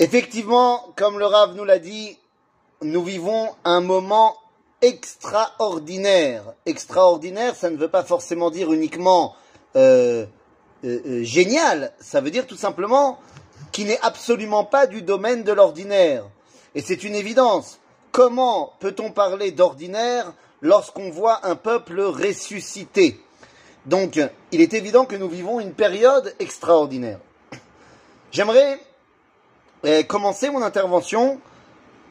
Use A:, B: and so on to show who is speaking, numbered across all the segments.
A: Effectivement, comme le Rav nous l'a dit, nous vivons un moment extraordinaire. Extraordinaire, ça ne veut pas forcément dire uniquement euh, euh, euh, génial, ça veut dire tout simplement qui n'est absolument pas du domaine de l'ordinaire. Et c'est une évidence. Comment peut-on parler d'ordinaire lorsqu'on voit un peuple ressuscité? Donc, il est évident que nous vivons une période extraordinaire. J'aimerais commencer mon intervention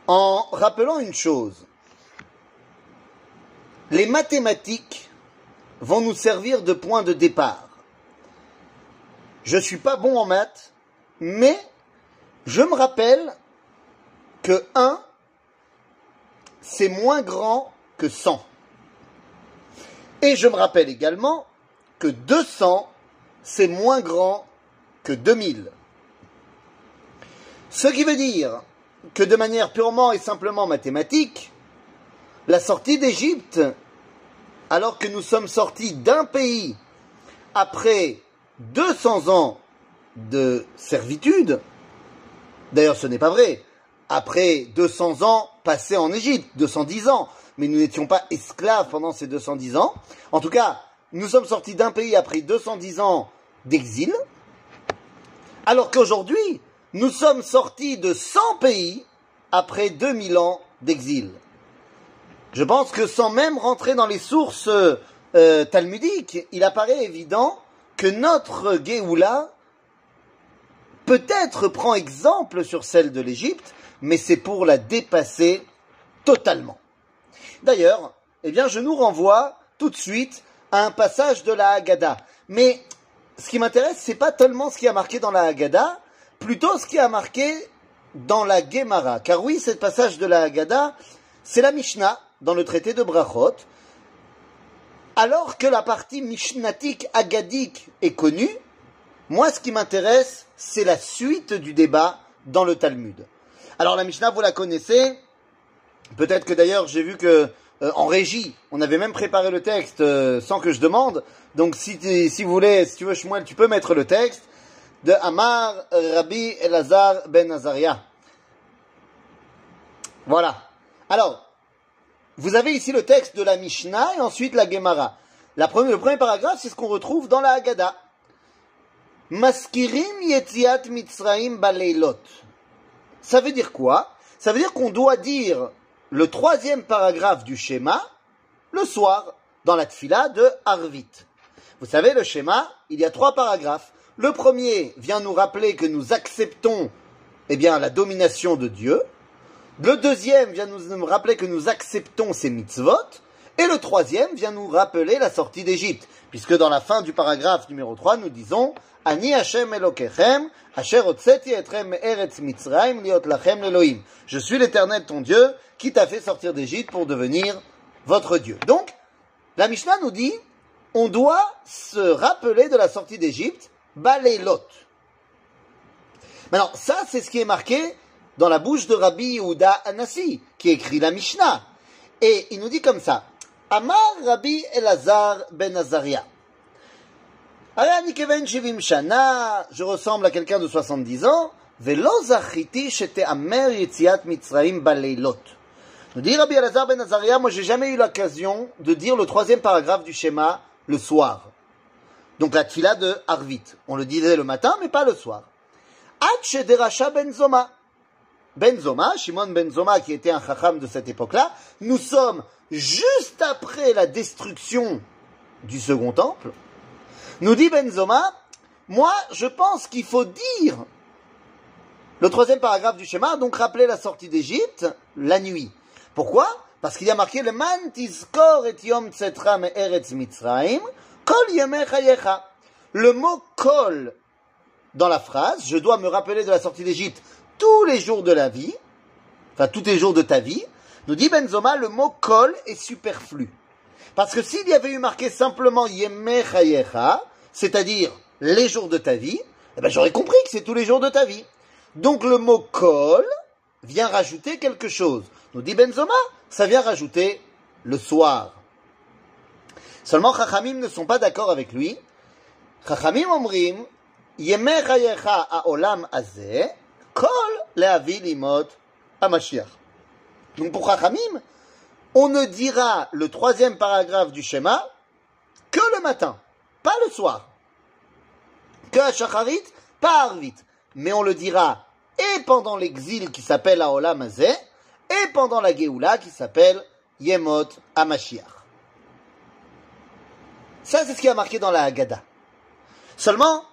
A: en rappelant une chose. Les mathématiques vont nous servir de point de départ. Je ne suis pas bon en maths, mais je me rappelle que 1, c'est moins grand que 100. Et je me rappelle également que 200, c'est moins grand que 2000. Ce qui veut dire que de manière purement et simplement mathématique, la sortie d'Égypte, alors que nous sommes sortis d'un pays après 200 ans de servitude, d'ailleurs ce n'est pas vrai, après 200 ans passés en Égypte, 210 ans, mais nous n'étions pas esclaves pendant ces 210 ans. En tout cas, nous sommes sortis d'un pays après 210 ans d'exil, alors qu'aujourd'hui, nous sommes sortis de 100 pays après 2000 ans d'exil. Je pense que sans même rentrer dans les sources euh, talmudiques, il apparaît évident que notre Géoula peut-être prend exemple sur celle de l'Égypte, mais c'est pour la dépasser totalement. D'ailleurs, eh je nous renvoie tout de suite à un passage de la Haggadah. Mais ce qui m'intéresse, c'est pas tellement ce qui a marqué dans la Haggadah, plutôt ce qui a marqué dans la Gemara. Car oui, ce passage de la Haggadah, c'est la Mishnah dans le traité de Brachot, alors que la partie mishnatique agadique est connue, moi ce qui m'intéresse, c'est la suite du débat dans le Talmud. Alors la Mishnah, vous la connaissez, peut-être que d'ailleurs j'ai vu que euh, en régie, on avait même préparé le texte euh, sans que je demande, donc si, si vous voulez, si tu veux Shmuel, tu peux mettre le texte de Amar Rabbi Elazar ben Azaria. Voilà. Alors, vous avez ici le texte de la Mishnah et ensuite la Gemara. le premier paragraphe, c'est ce qu'on retrouve dans la Haggadah. Maskirim yetziat mitzraim baleilot. Ça veut dire quoi? Ça veut dire qu'on doit dire le troisième paragraphe du schéma le soir dans la tfila de Harvit. Vous savez, le schéma, il y a trois paragraphes. Le premier vient nous rappeler que nous acceptons eh la domination de Dieu. Le deuxième vient nous rappeler que nous acceptons ces mitzvot. Et le troisième vient nous rappeler la sortie d'Égypte. Puisque dans la fin du paragraphe numéro 3, nous disons Ani Hashem Elokechem, Asher etrem eretz Mitzrayim liot lachem Elohim. Je suis l'éternel ton Dieu qui t'a fait sortir d'Égypte pour devenir votre Dieu. Donc, la Mishnah nous dit on doit se rappeler de la sortie d'Égypte, Balelot. Maintenant, ça, c'est ce qui est marqué dans la bouche de Rabbi Yehuda Anassi, qui écrit la Mishnah. Et il nous dit comme ça, Amar Rabbi Elazar ben Azaria. Je ressemble à quelqu'un de 70 ans. Yetziat mitzraim baleilot. Nous dit Rabbi Elazar ben Azaria, moi j'ai jamais eu l'occasion de dire le troisième paragraphe du schéma le soir. Donc la tfila de Harvit. On le disait le matin, mais pas le soir. Ad deracha ben Zoma. Benzoma, Shimon Benzoma, qui était un chacham de cette époque-là, nous sommes juste après la destruction du second temple. Nous dit Benzoma, moi, je pense qu'il faut dire le troisième paragraphe du schéma, donc rappeler la sortie d'Égypte la nuit. Pourquoi? Parce qu'il y a marqué le man tizkor et yom eretz mitzrayim, kol Le mot kol dans la phrase, je dois me rappeler de la sortie d'Égypte tous les jours de la vie, enfin tous les jours de ta vie, nous dit Benzoma, le mot kol est superflu. Parce que s'il y avait eu marqué simplement Yemechayecha, c'est-à-dire les jours de ta vie, eh ben j'aurais compris que c'est tous les jours de ta vie. Donc le mot kol vient rajouter quelque chose. Nous dit Benzoma, ça vient rajouter le soir. Seulement Chachamim ne sont pas d'accord avec lui. Chachamim omrim, Yemechayecha a olam azeh, kol le'avi limot Mashiach. Donc pour Chachamim, on ne dira le troisième paragraphe du schéma que le matin, pas le soir. Que à pas à Arvit. Mais on le dira et pendant l'exil qui s'appelle Aolam Azeh, et pendant la Géoula qui s'appelle Yemot Amashiach. Ça, c'est ce qui a marqué dans la Haggadah. Seulement,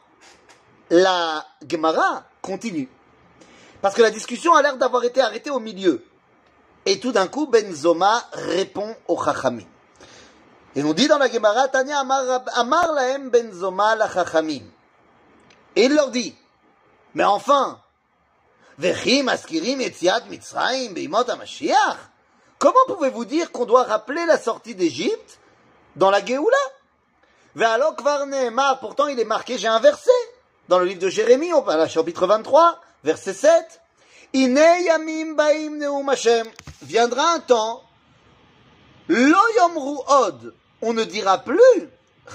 A: la Gemara continue. Parce que la discussion a l'air d'avoir été arrêtée au milieu. Et tout d'un coup, Ben Zoma répond au Chachamim. Et on dit dans la Gemara, Tanya Amar, Amar Laem Ben Zoma la Chachamim. Et il leur dit, mais enfin, Vechim Askirim Etziat Mitzrayim Beimot HaMashiach Comment pouvez-vous dire qu'on doit rappeler la sortie d'Égypte dans la Géoula? Pourtant il est marqué, j'ai un verset, dans le livre de Jérémie, parle chapitre 23, verset 7. Ine Yamim Baim Neum Hashem. Viendra un temps, Lo Yomru Od, on ne dira plus,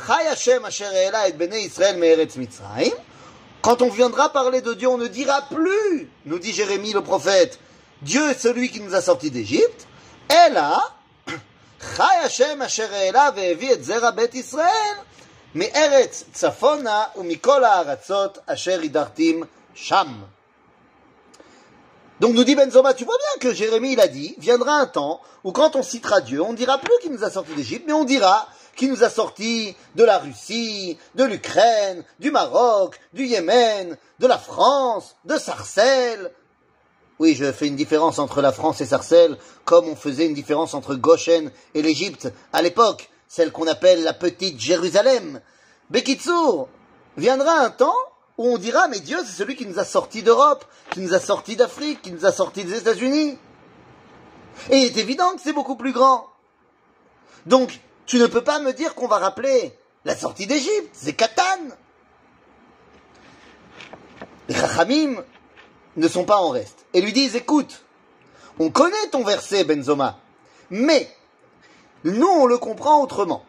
A: Chai Hashem Asher et Bnei Israël Me'eretz Mitzrayim, quand on viendra parler de Dieu, on ne dira plus, nous dit Jérémie le prophète, Dieu est celui qui nous a sortis d'Égypte. Et là, Hashem asher e'ela ve'evi et zera bet Israël, sham. Donc nous dit Benzoma, tu vois bien que Jérémie il a dit, viendra un temps où quand on citera Dieu, on ne dira plus qu'il nous a sortis d'Égypte, mais on dira qui nous a sortis de la Russie, de l'Ukraine, du Maroc, du Yémen, de la France, de Sarcelles. Oui, je fais une différence entre la France et Sarcelles, comme on faisait une différence entre Goshen et l'Égypte à l'époque, celle qu'on appelle la petite Jérusalem. Bekitsour, viendra un temps où on dira, mais Dieu, c'est celui qui nous a sortis d'Europe, qui nous a sortis d'Afrique, qui nous a sortis des États-Unis. Et il est évident que c'est beaucoup plus grand. Donc, tu ne peux pas me dire qu'on va rappeler la sortie d'Égypte, c'est Katan. Les Chachamim ne sont pas en reste et lui disent écoute, on connaît ton verset Benzoma, mais nous on le comprend autrement.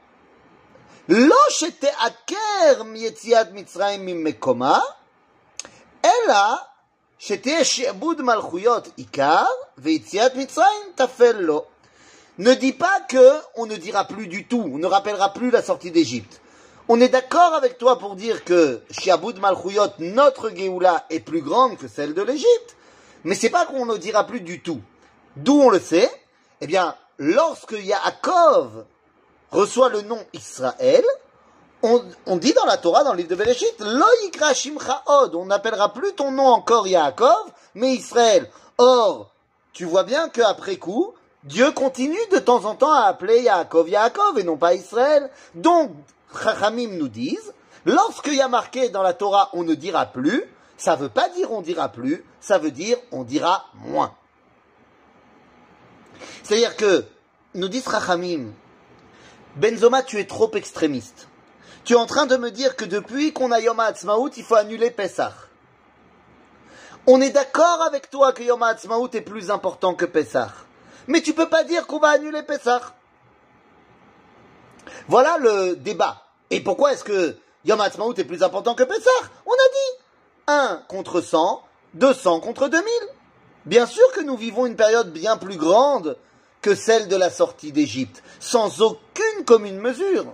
A: Ne dit pas que on ne dira plus du tout, on ne rappellera plus la sortie d'Égypte. On est d'accord avec toi pour dire que Shiaboud Malchuyot, notre Géoula, est plus grande que celle de l'Égypte. Mais c'est pas qu'on ne dira plus du tout. D'où on le sait? Eh bien, lorsque Yaakov reçoit le nom Israël, on, dit dans la Torah, dans le livre de Bereshit, Lo Od, on n'appellera plus ton nom encore Yaakov, mais Israël. Or, tu vois bien qu'après coup, Dieu continue de temps en temps à appeler Yaakov Yaakov et non pas Israël. Donc, Chachamim nous disent, lorsqu'il y a marqué dans la Torah on ne dira plus, ça veut pas dire on dira plus, ça veut dire on dira moins. C'est-à-dire que, nous disent Chachamim, Benzoma, tu es trop extrémiste. Tu es en train de me dire que depuis qu'on a Yom HaAtzmaut, il faut annuler Pessah. On est d'accord avec toi que Yom HaAtzmaut est plus important que Pessah. Mais tu peux pas dire qu'on va annuler Pessah. Voilà le débat. Et pourquoi est-ce que Yom Ha'atzmaut est plus important que Pessah? On a dit 1 contre 100, 200 contre 2000. Bien sûr que nous vivons une période bien plus grande que celle de la sortie d'Égypte, sans aucune commune mesure.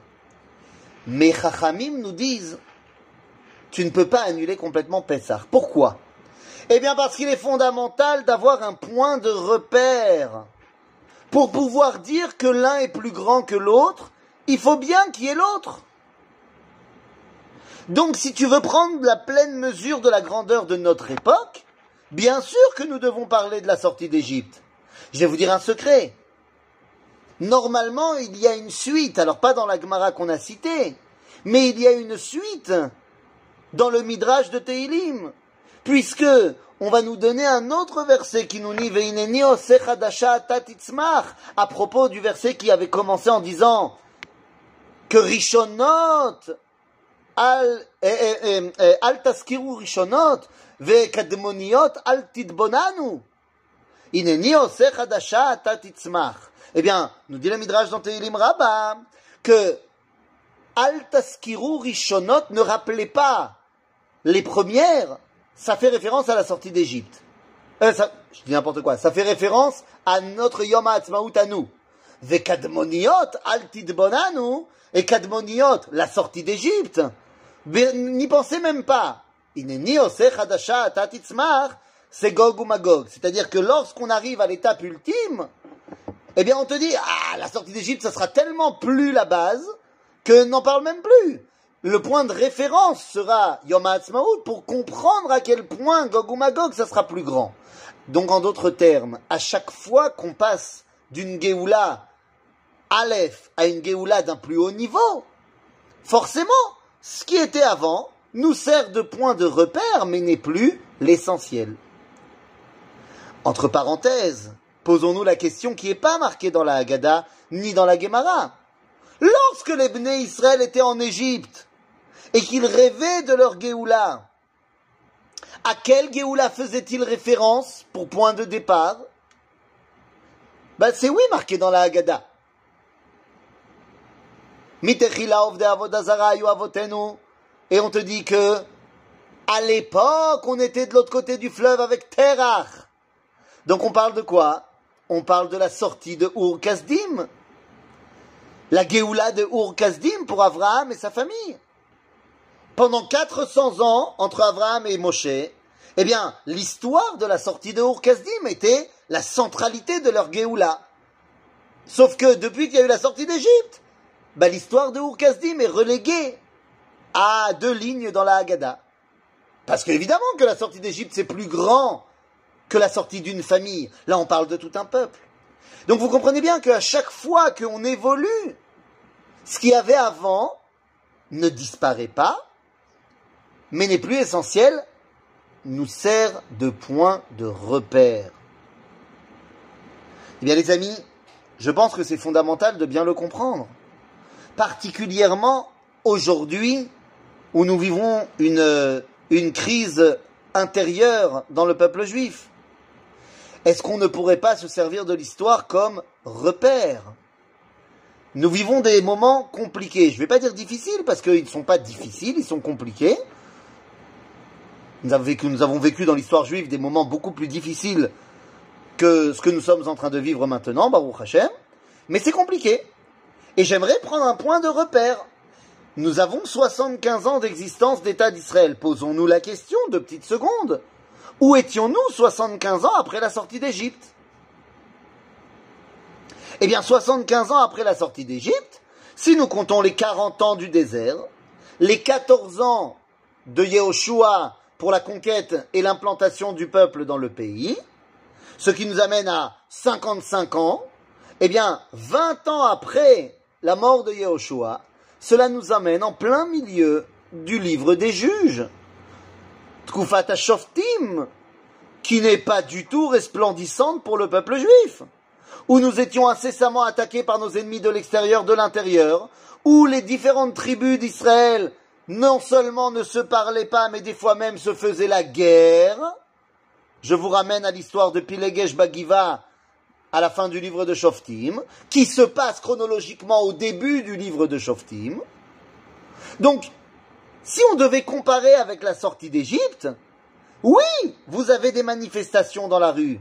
A: Mais Chachamim nous disent, tu ne peux pas annuler complètement Pessah. Pourquoi? Eh bien parce qu'il est fondamental d'avoir un point de repère. Pour pouvoir dire que l'un est plus grand que l'autre, il faut bien qu'il y ait l'autre. Donc si tu veux prendre la pleine mesure de la grandeur de notre époque, bien sûr que nous devons parler de la sortie d'Égypte. Je vais vous dire un secret. Normalement, il y a une suite, alors pas dans la Gemara qu'on a citée, mais il y a une suite dans le Midrash de Teilim, puisque on va nous donner un autre verset qui nous dit à propos du verset qui avait commencé en disant que Rishonot al al taskiru Rishonot tatitzmach eh bien nous dit le midrash dans Tehilim Rabba que al taskiru Rishonot ne rappelait pas les premières ça fait référence à la sortie d'Égypte. Euh, je dis n'importe quoi. Ça fait référence à notre Yom HaAtzmaut à nous. Et Kadmoniot, la sortie d'Égypte. N'y pensez même pas. C'est Gog ou Magog. C'est-à-dire que lorsqu'on arrive à l'étape ultime, eh bien on te dit, ah, la sortie d'Égypte, ça sera tellement plus la base que n'en parle même plus. Le point de référence sera Yom HaAtzmaut pour comprendre à quel point Gog ou Magog, ça sera plus grand. Donc en d'autres termes, à chaque fois qu'on passe d'une Géoula Aleph à une Géoula d'un plus haut niveau, forcément, ce qui était avant nous sert de point de repère, mais n'est plus l'essentiel. Entre parenthèses, posons-nous la question qui n'est pas marquée dans la Haggadah ni dans la Gemara. Lorsque les Bnei Israël étaient en Égypte et qu'ils rêvaient de leur Géoula, à quel Géoula faisait-il référence pour point de départ? Ben, C'est oui marqué dans la Haggadah. Et on te dit que à l'époque, on était de l'autre côté du fleuve avec Terach. Donc on parle de quoi? On parle de la sortie de Ur-Kasdim. La Géoula de Ur-Kasdim pour Abraham et sa famille. Pendant 400 ans, entre Abraham et Moshe, eh bien, l'histoire de la sortie de Ur-Kasdim était la centralité de leur Géoula. Sauf que depuis qu'il y a eu la sortie d'Égypte, bah, l'histoire de Ur-Kasdim est reléguée à deux lignes dans la Haggadah. Parce qu'évidemment que la sortie d'Égypte, c'est plus grand que la sortie d'une famille. Là, on parle de tout un peuple. Donc vous comprenez bien qu'à chaque fois qu'on évolue, ce qu'il y avait avant ne disparaît pas, mais n'est plus essentiel nous sert de point de repère. Eh bien les amis, je pense que c'est fondamental de bien le comprendre. Particulièrement aujourd'hui où nous vivons une, crise intérieure dans le peuple juif. Est-ce qu'on ne pourrait pas se servir de l'histoire comme repère? Nous vivons des moments compliqués. Je ne vais pas dire difficiles parce qu'ils ne sont pas difficiles, ils sont compliqués. Nous avons vécu, nous avons vécu dans l'histoire juive des moments beaucoup plus difficiles que ce que nous sommes en train de vivre maintenant, Baruch Hashem. Mais c'est compliqué. Et j'aimerais prendre un point de repère. Nous avons 75 ans d'existence d'État d'Israël. Posons-nous la question, deux petites secondes. Où étions-nous 75 ans après la sortie d'Égypte? Eh bien, 75 ans après la sortie d'Égypte, si nous comptons les 40 ans du désert, les 14 ans de Yehoshua pour la conquête et l'implantation du peuple dans le pays, ce qui nous amène à 55 ans, eh bien, 20 ans après la mort de Yehoshua, cela nous amène en plein milieu du livre des juges. Tkufat Shoftim, qui n'est pas du tout resplendissante pour le peuple juif, où nous étions incessamment attaqués par nos ennemis de l'extérieur, de l'intérieur, où les différentes tribus d'Israël non seulement ne se parlaient pas, mais des fois même se faisaient la guerre. Je vous ramène à l'histoire de Pilegesh Bagiva à la fin du livre de Shoftim, qui se passe chronologiquement au début du livre de Shoftim. Donc, si on devait comparer avec la sortie d'Égypte, oui, vous avez des manifestations dans la rue.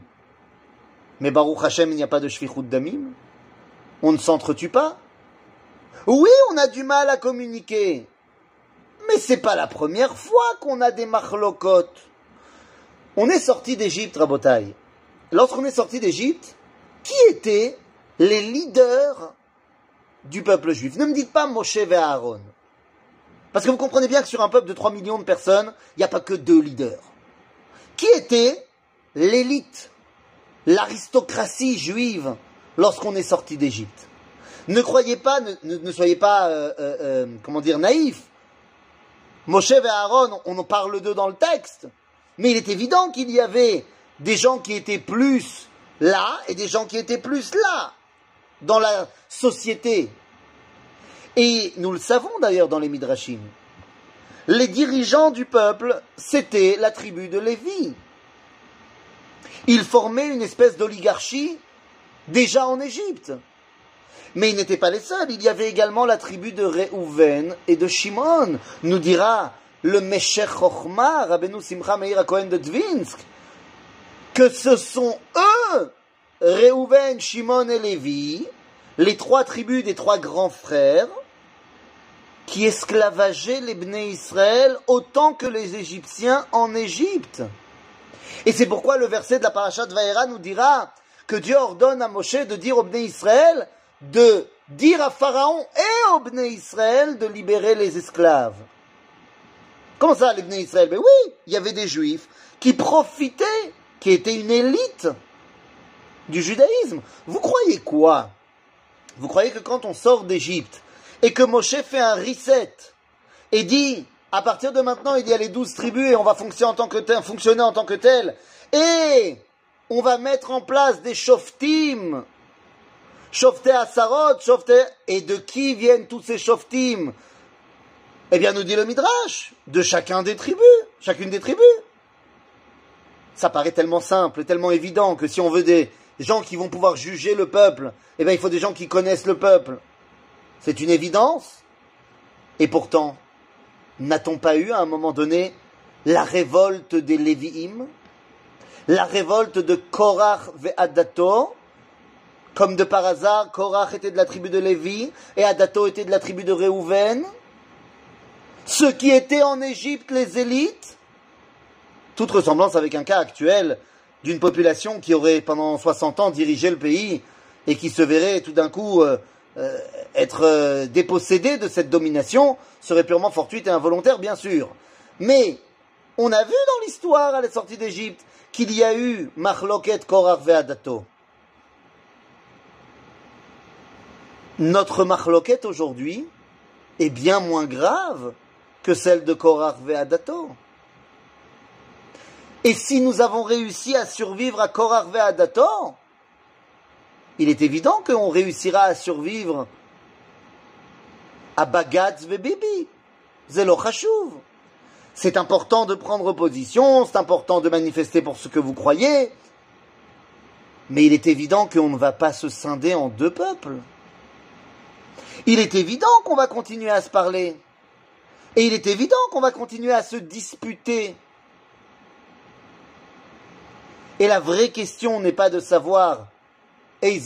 A: Mais Baruch Hashem, il n'y a pas de shvichut damim. On ne s'entretue pas. Oui, on a du mal à communiquer. Mais c'est pas la première fois qu'on a des marlocotes. On est sorti d'Égypte, Rabotai. Lorsqu'on est sorti d'Égypte, qui étaient les leaders du peuple juif? Ne me dites pas Moshe et Aaron. Parce que vous comprenez bien que sur un peuple de 3 millions de personnes, il n'y a pas que deux leaders. Qui était l'élite, l'aristocratie juive lorsqu'on est sorti d'Égypte? Ne croyez pas, ne, soyez pas, euh, euh, euh, comment dire, naïfs. Moshe et Aaron, on en parle d'eux dans le texte, mais il est évident qu'il y avait des gens qui étaient plus là et des gens qui étaient plus là dans la société. Et nous le savons d'ailleurs dans les Midrashim. Les dirigeants du peuple, c'était la tribu de Lévi. Ils formaient une espèce d'oligarchie déjà en Égypte. Mais ils n'étaient pas les seuls. Il y avait également la tribu de Réhouven et de Shimon, nous dira le Meshech Chochma, Rabbeinu Simcha Meir Cohen de Dvinsk, que ce sont eux, Reuven, Shimon et Lévi, les trois tribus des trois grands frères, qui esclavageaient les Bnei Israël autant que les Égyptiens en Égypte. Et c'est pourquoi le verset de la parashat Vaera nous dira que Dieu ordonne à Moshe de dire aux Bnei Israël de dire à Pharaon et aux Bnei Israël de libérer les esclaves. Comment ça, les Bnei Israël? Mais oui, il y avait des Juifs qui profitaient, qui étaient une élite du judaïsme. Vous croyez quoi? Vous croyez que quand on sort d'Égypte et que Moshe fait un reset et dit à partir de maintenant il y a les douze tribus et on va fonctionner en tant que tel, fonctionner en tant que tel et on va mettre en place des shoftim, shofté asarot, shofté et de qui viennent tous ces shoftim? Eh bien nous dit le midrash de chacun des tribus, chacune des tribus. Ça paraît tellement simple, tellement évident que si on veut des gens qui vont pouvoir juger le peuple, eh bien il faut des gens qui connaissent le peuple. C'est une évidence. Et pourtant, n'a-t-on pas eu à un moment donné la révolte des Lévi'im, la révolte de Korach Adato? Comme de par hasard, Korach était de la tribu de Lévi et Adato était de la tribu de Réhouven. Ceux qui étaient en Égypte, les élites, toute ressemblance avec un cas actuel d'une population qui aurait pendant 60 ans dirigé le pays et qui se verrait tout d'un coup euh, euh, être euh, dépossédé de cette domination serait purement fortuite et involontaire, bien sûr. Mais on a vu dans l'histoire à la sortie d'Égypte qu'il y a eu Machloket Korach Ve'adato. Notre Machloket aujourd'hui est bien moins grave que celle de Korach Ve'adato. Et si nous avons réussi à survivre à Korach Ve'adato, il est évident qu'on réussira à survivre à Bagatz Bibi. Zelo C'est important de prendre position, c'est important de manifester pour ce que vous croyez, mais il est évident qu'on ne va pas se scinder en deux peuples. Il est évident qu'on va continuer à se parler. Et il est évident qu'on va continuer à se disputer. Et la vraie question n'est pas de savoir et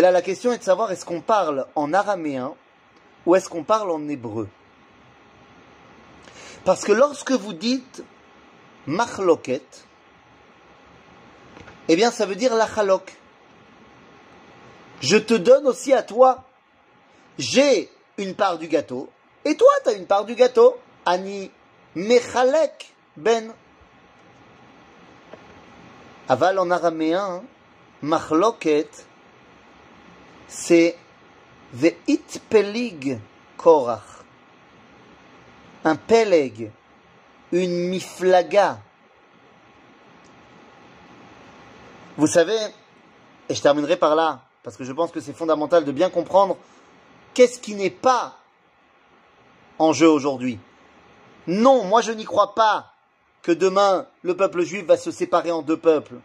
A: là, la question est de savoir est-ce qu'on parle en araméen ou est-ce qu'on parle en hébreu? Parce que lorsque vous dites machloket, eh bien ça veut dire lachalok. Je te donne aussi à toi. J'ai une part du gâteau et toi tu as une part du gâteau. Ani mechalek ben Aval en araméen, machloket, c'est veit pelig korach. Un peleg, une miflaga. Vous savez, et je terminerai par là, parce que je pense que c'est fondamental de bien comprendre qu'est-ce qui n'est pas en jeu aujourd'hui. Non, moi je n'y crois pas que demain le peuple juif va se séparer en deux peuples.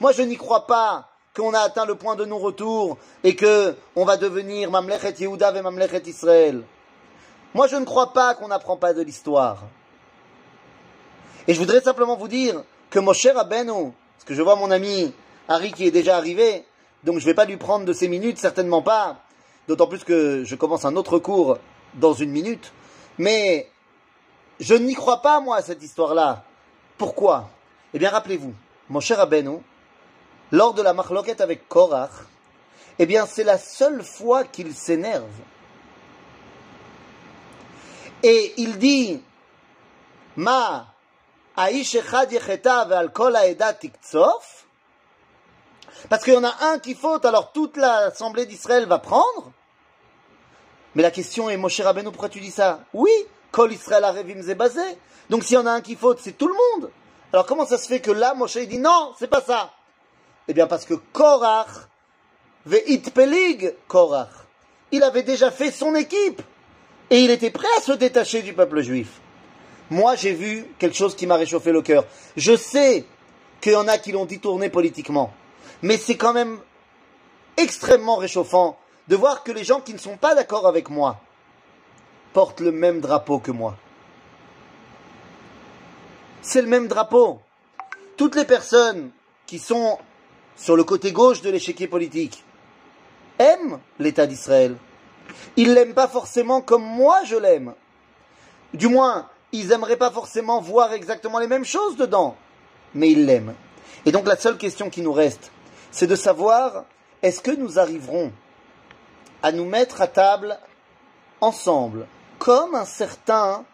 A: Moi, je n'y crois pas qu'on a atteint le point de non-retour et que on va devenir Mamlechet Yehuda et Mamlechet Israël. Moi, je ne crois pas qu'on n'apprend pas de l'histoire. Et je voudrais simplement vous dire que Moshe Rabbeinu, parce que je vois mon ami Harry qui est déjà arrivé, donc je ne vais pas lui prendre de ces minutes, certainement pas, d'autant plus que je commence un autre cours dans une minute, mais je n'y crois pas, moi, à cette histoire-là. Pourquoi? Eh bien, rappelez-vous, mon cher Abeno, lors de la marloquette avec Korach, eh bien, c'est la seule fois qu'il s'énerve. Et il dit, Ma Aish Echad Ve'al Kol Tiktsof, parce qu'il y en a un qui faute, alors toute l'assemblée d'Israël va prendre. Mais la question est, Moshe Rabbeinu, pourquoi tu dis ça? Oui, Kol Israël Arevim basé. Donc s'il y en a un qui faute, c'est tout le monde. Alors comment ça se fait que là, Moshe dit non, c'est pas ça? Eh bien parce que Korach, Ve'it Pelig Korach, il avait déjà fait son équipe. Et il était prêt à se détacher du peuple juif. Moi, j'ai vu quelque chose qui m'a réchauffé le cœur. Je sais qu'il y en a qui l'ont dit tourner politiquement. Mais c'est quand même extrêmement réchauffant de voir que les gens qui ne sont pas d'accord avec moi portent le même drapeau que moi. C'est le même drapeau. Toutes les personnes qui sont sur le côté gauche de l'échiquier politique aiment l'État d'Israël. Ils l'aiment pas forcément comme moi je l'aime. Du moins, ils n'aimeraient pas forcément voir exactement les mêmes choses dedans, mais ils l'aiment. Et donc la seule question qui nous reste, c'est de savoir est-ce que nous arriverons à nous mettre à table ensemble, comme un certain,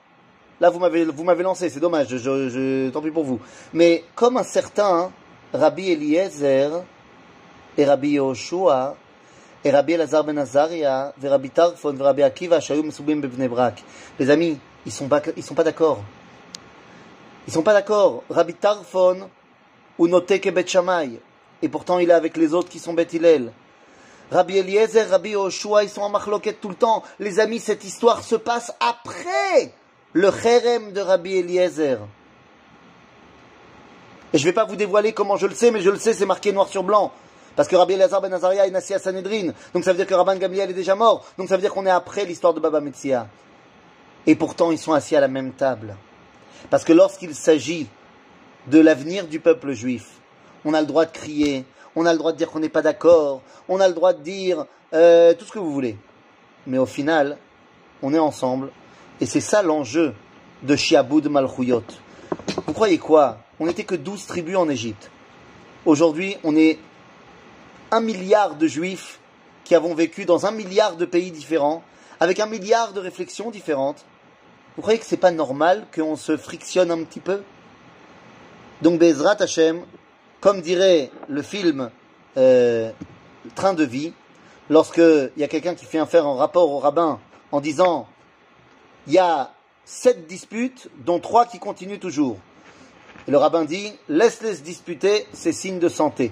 A: là vous m'avez vous m'avez lancé, c'est dommage, tant pis pour vous, mais comme un certain Rabbi Eliezer et Rabbi Yoshua et Rabbi Elazar ben Azaria et Rabbi Tarfon et Rabbi Akiva Shayum Subim Brak. Les amis, ils sont pas sont pas d'accord. Ils sont pas d'accord. Rabbi Tarfon ou Noteke Bet Shammai et pourtant il est avec les autres qui sont Bet Hillel. Rabbi Eliezer, Rabbi Yoshua, ils sont en marloquette tout le temps. Les amis, cette histoire se passe après le cherem de Rabbi Eliezer. Et je ne vais pas vous dévoiler comment je le sais, mais je le sais, c'est marqué noir sur blanc. Parce que Rabbi Eliezer ben Azaria est assis à Sanhedrin. Donc ça veut dire que Rabban Gamliel est déjà mort. Donc ça veut dire qu'on est après l'histoire de Baba Metzia. Et pourtant, ils sont assis à la même table. Parce que lorsqu'il s'agit de l'avenir du peuple juif, on a le droit de crier, on a le droit de dire qu'on n'est pas d'accord, on a le droit de dire euh, tout ce que vous voulez. Mais au final, on est ensemble, et c'est ça l'enjeu de Shiaboud Malchuyot. Vous croyez quoi? On n'était que 12 tribus en Égypte. Aujourd'hui, on est un milliard de juifs qui avons vécu dans un milliard de pays différents, avec un milliard de réflexions différentes. Vous croyez que c'est pas normal qu'on se frictionne un petit peu? Donc Bezrat Hashem, comme dirait le film euh, Train de vie, lorsqu'il y a quelqu'un qui fait un faire en rapport au rabbin en disant il y a sept disputes, dont trois qui continuent toujours. Et le rabbin dit laisse-les disputer, c'est signe de santé.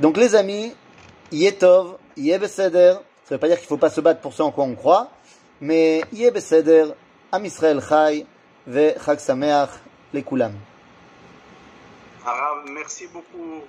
A: Donc les amis, Yetov, Yebeseder, ça ne veut pas dire qu'il ne faut pas se battre pour ce en quoi on croit, mais Yebeseder, Am Israël Chai, Ve Chag Sameach.
B: Merci beaucoup